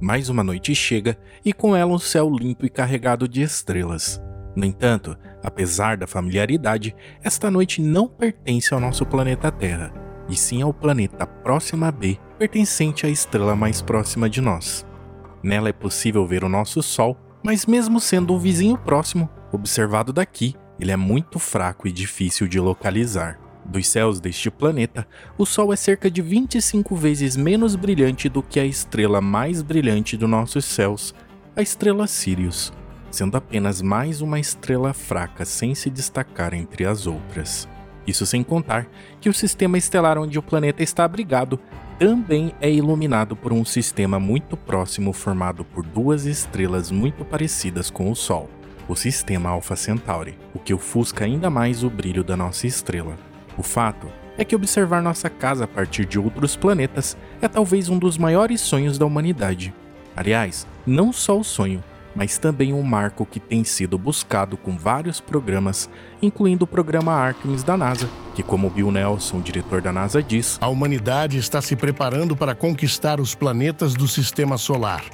Mais uma noite chega e com ela um céu limpo e carregado de estrelas. No entanto, apesar da familiaridade, esta noite não pertence ao nosso planeta Terra, e sim ao planeta Próxima B, pertencente à estrela mais próxima de nós. Nela é possível ver o nosso Sol, mas mesmo sendo um vizinho próximo, observado daqui, ele é muito fraco e difícil de localizar. Dos céus deste planeta, o Sol é cerca de 25 vezes menos brilhante do que a estrela mais brilhante dos nossos céus, a estrela Sirius, sendo apenas mais uma estrela fraca sem se destacar entre as outras. Isso sem contar que o sistema estelar onde o planeta está abrigado também é iluminado por um sistema muito próximo formado por duas estrelas muito parecidas com o Sol, o sistema Alpha Centauri, o que ofusca ainda mais o brilho da nossa estrela. O fato é que observar nossa casa a partir de outros planetas é talvez um dos maiores sonhos da humanidade. Aliás, não só o sonho, mas também um marco que tem sido buscado com vários programas, incluindo o programa Artemis da NASA, que, como Bill Nelson, diretor da NASA, diz: A humanidade está se preparando para conquistar os planetas do sistema solar,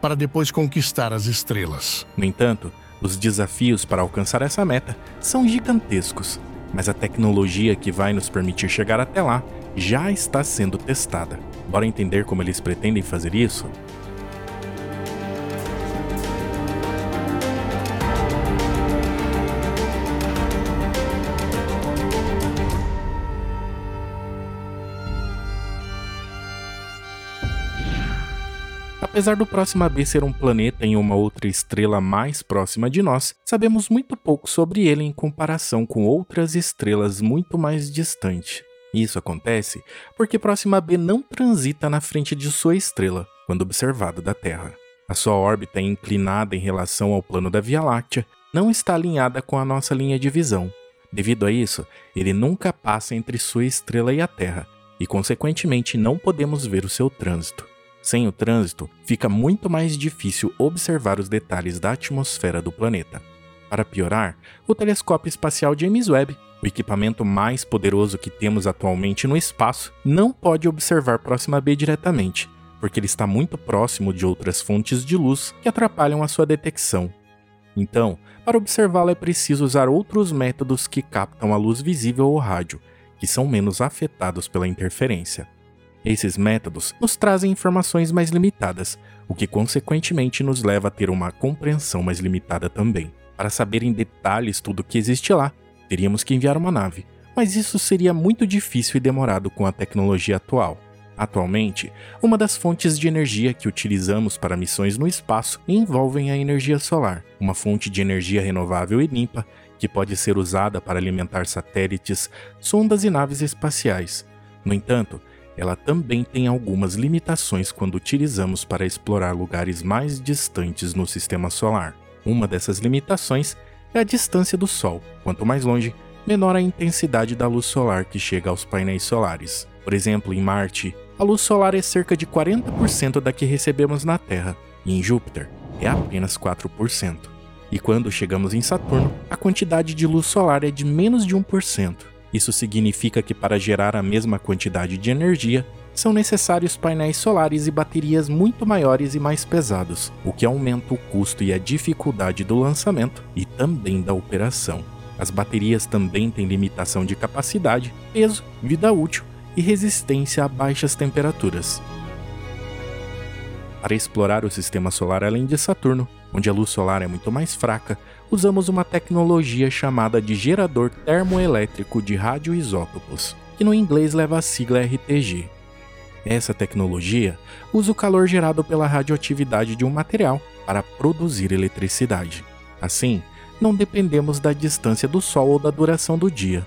para depois conquistar as estrelas. No entanto, os desafios para alcançar essa meta são gigantescos mas a tecnologia que vai nos permitir chegar até lá já está sendo testada. Bora entender como eles pretendem fazer isso? Apesar do Próxima B ser um planeta em uma outra estrela mais próxima de nós, sabemos muito pouco sobre ele em comparação com outras estrelas muito mais distantes. Isso acontece porque Próxima B não transita na frente de sua estrela, quando observado da Terra. A sua órbita é inclinada em relação ao plano da Via Láctea, não está alinhada com a nossa linha de visão. Devido a isso, ele nunca passa entre sua estrela e a Terra, e consequentemente não podemos ver o seu trânsito. Sem o trânsito, fica muito mais difícil observar os detalhes da atmosfera do planeta. Para piorar, o telescópio espacial James Webb, o equipamento mais poderoso que temos atualmente no espaço, não pode observar Próxima B diretamente, porque ele está muito próximo de outras fontes de luz que atrapalham a sua detecção. Então, para observá-lo é preciso usar outros métodos que captam a luz visível ou rádio, que são menos afetados pela interferência. Esses métodos nos trazem informações mais limitadas, o que consequentemente nos leva a ter uma compreensão mais limitada também. Para saber em detalhes tudo o que existe lá, teríamos que enviar uma nave, mas isso seria muito difícil e demorado com a tecnologia atual. Atualmente, uma das fontes de energia que utilizamos para missões no espaço envolvem a energia solar, uma fonte de energia renovável e limpa que pode ser usada para alimentar satélites, sondas e naves espaciais. No entanto, ela também tem algumas limitações quando utilizamos para explorar lugares mais distantes no sistema solar. Uma dessas limitações é a distância do Sol. Quanto mais longe, menor a intensidade da luz solar que chega aos painéis solares. Por exemplo, em Marte, a luz solar é cerca de 40% da que recebemos na Terra, e em Júpiter é apenas 4%. E quando chegamos em Saturno, a quantidade de luz solar é de menos de 1%. Isso significa que para gerar a mesma quantidade de energia, são necessários painéis solares e baterias muito maiores e mais pesados, o que aumenta o custo e a dificuldade do lançamento e também da operação. As baterias também têm limitação de capacidade, peso, vida útil e resistência a baixas temperaturas. Para explorar o sistema solar além de Saturno, onde a luz solar é muito mais fraca, usamos uma tecnologia chamada de gerador termoelétrico de radioisótopos, que no inglês leva a sigla RTG. Essa tecnologia usa o calor gerado pela radioatividade de um material para produzir eletricidade. Assim, não dependemos da distância do Sol ou da duração do dia.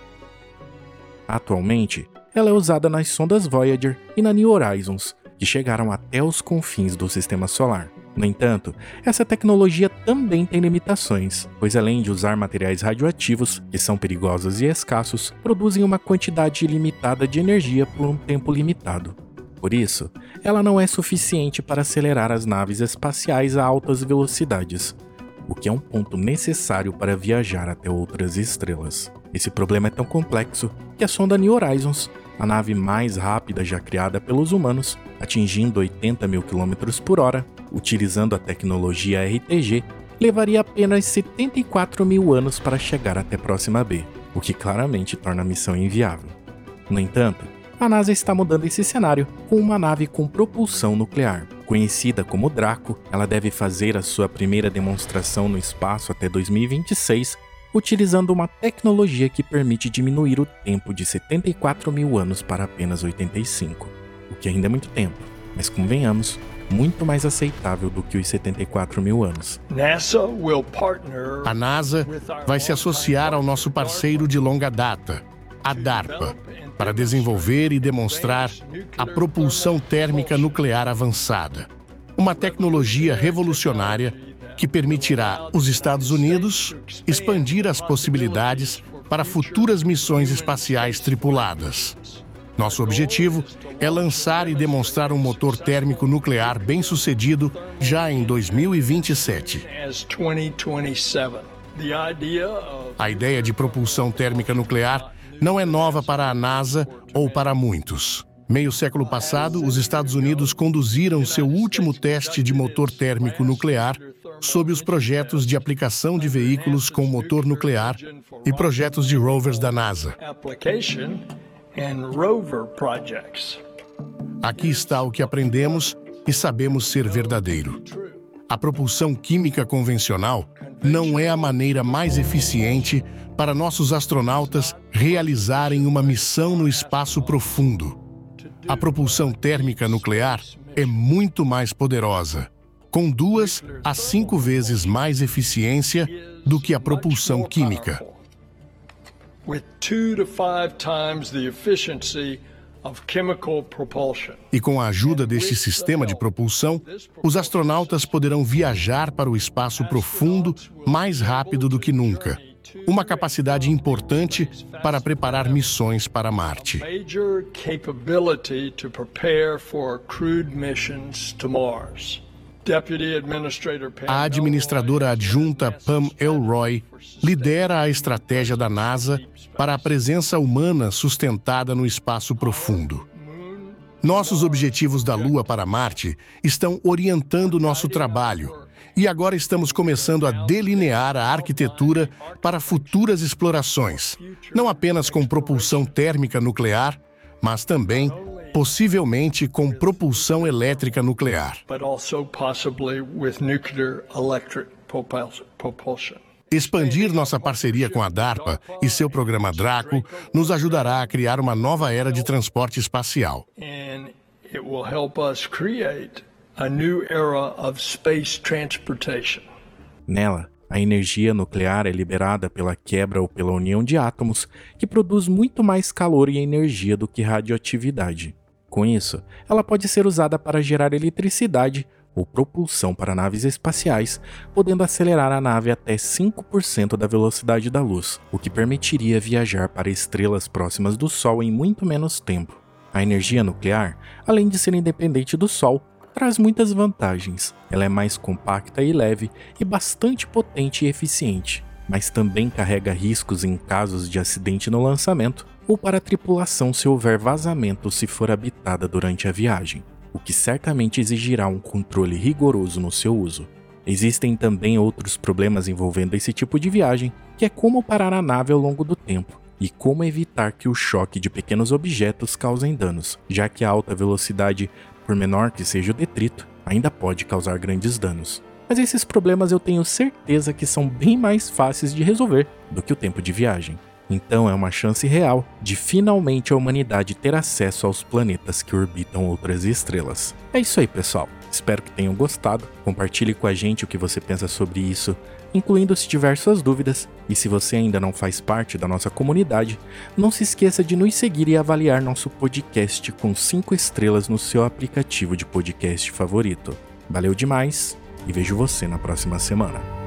Atualmente, ela é usada nas sondas Voyager e na New Horizons, que chegaram até os confins do sistema solar. No entanto, essa tecnologia também tem limitações, pois além de usar materiais radioativos, que são perigosos e escassos, produzem uma quantidade limitada de energia por um tempo limitado. Por isso, ela não é suficiente para acelerar as naves espaciais a altas velocidades, o que é um ponto necessário para viajar até outras estrelas. Esse problema é tão complexo que a sonda New Horizons, a nave mais rápida já criada pelos humanos, atingindo 80 mil km por hora, utilizando a tecnologia RTG, levaria apenas 74 mil anos para chegar até Próxima B, o que claramente torna a missão inviável. No entanto, a NASA está mudando esse cenário com uma nave com propulsão nuclear. Conhecida como Draco, ela deve fazer a sua primeira demonstração no espaço até 2026, utilizando uma tecnologia que permite diminuir o tempo de 74 mil anos para apenas 85, o que ainda é muito tempo, mas convenhamos, muito mais aceitável do que os 74 mil anos. A NASA vai se associar ao nosso parceiro de longa data, a DARPA, para desenvolver e demonstrar a propulsão térmica nuclear avançada, uma tecnologia revolucionária que permitirá os Estados Unidos expandir as possibilidades para futuras missões espaciais tripuladas. Nosso objetivo é lançar e demonstrar um motor térmico nuclear bem-sucedido já em 2027. A ideia de propulsão térmica nuclear não é nova para a NASA ou para muitos. Meio século passado, os Estados Unidos conduziram seu último teste de motor térmico nuclear sob os projetos de aplicação de veículos com motor nuclear e projetos de rovers da NASA. Aqui está o que aprendemos e sabemos ser verdadeiro. A propulsão química convencional não é a maneira mais eficiente para nossos astronautas realizarem uma missão no espaço profundo. A propulsão térmica nuclear é muito mais poderosa, com duas a cinco vezes mais eficiência do que a propulsão química. E com a ajuda deste sistema de propulsão, os astronautas poderão viajar para o espaço profundo mais rápido do que nunca. Uma capacidade importante para preparar missões para Marte. A administradora adjunta Pam Elroy lidera a estratégia da NASA para a presença humana sustentada no espaço profundo. Nossos objetivos da Lua para Marte estão orientando nosso trabalho e agora estamos começando a delinear a arquitetura para futuras explorações, não apenas com propulsão térmica nuclear, mas também possivelmente com propulsão elétrica nuclear. Expandir nossa parceria com a DARPA e seu programa Draco nos ajudará a criar uma nova era de transporte espacial. Nela, a energia nuclear é liberada pela quebra ou pela união de átomos, que produz muito mais calor e energia do que radioatividade. Com isso, ela pode ser usada para gerar eletricidade ou propulsão para naves espaciais, podendo acelerar a nave até 5% da velocidade da luz, o que permitiria viajar para estrelas próximas do Sol em muito menos tempo. A energia nuclear, além de ser independente do Sol, traz muitas vantagens. Ela é mais compacta e leve e bastante potente e eficiente, mas também carrega riscos em casos de acidente no lançamento, ou para a tripulação se houver vazamento se for habitada durante a viagem, o que certamente exigirá um controle rigoroso no seu uso. Existem também outros problemas envolvendo esse tipo de viagem, que é como parar a nave ao longo do tempo e como evitar que o choque de pequenos objetos causem danos, já que a alta velocidade, por menor que seja o detrito, ainda pode causar grandes danos. Mas esses problemas eu tenho certeza que são bem mais fáceis de resolver do que o tempo de viagem. Então é uma chance real de finalmente a humanidade ter acesso aos planetas que orbitam outras estrelas. É isso aí, pessoal. Espero que tenham gostado. Compartilhe com a gente o que você pensa sobre isso, incluindo se tiver suas dúvidas. E se você ainda não faz parte da nossa comunidade, não se esqueça de nos seguir e avaliar nosso podcast com 5 estrelas no seu aplicativo de podcast favorito. Valeu demais e vejo você na próxima semana.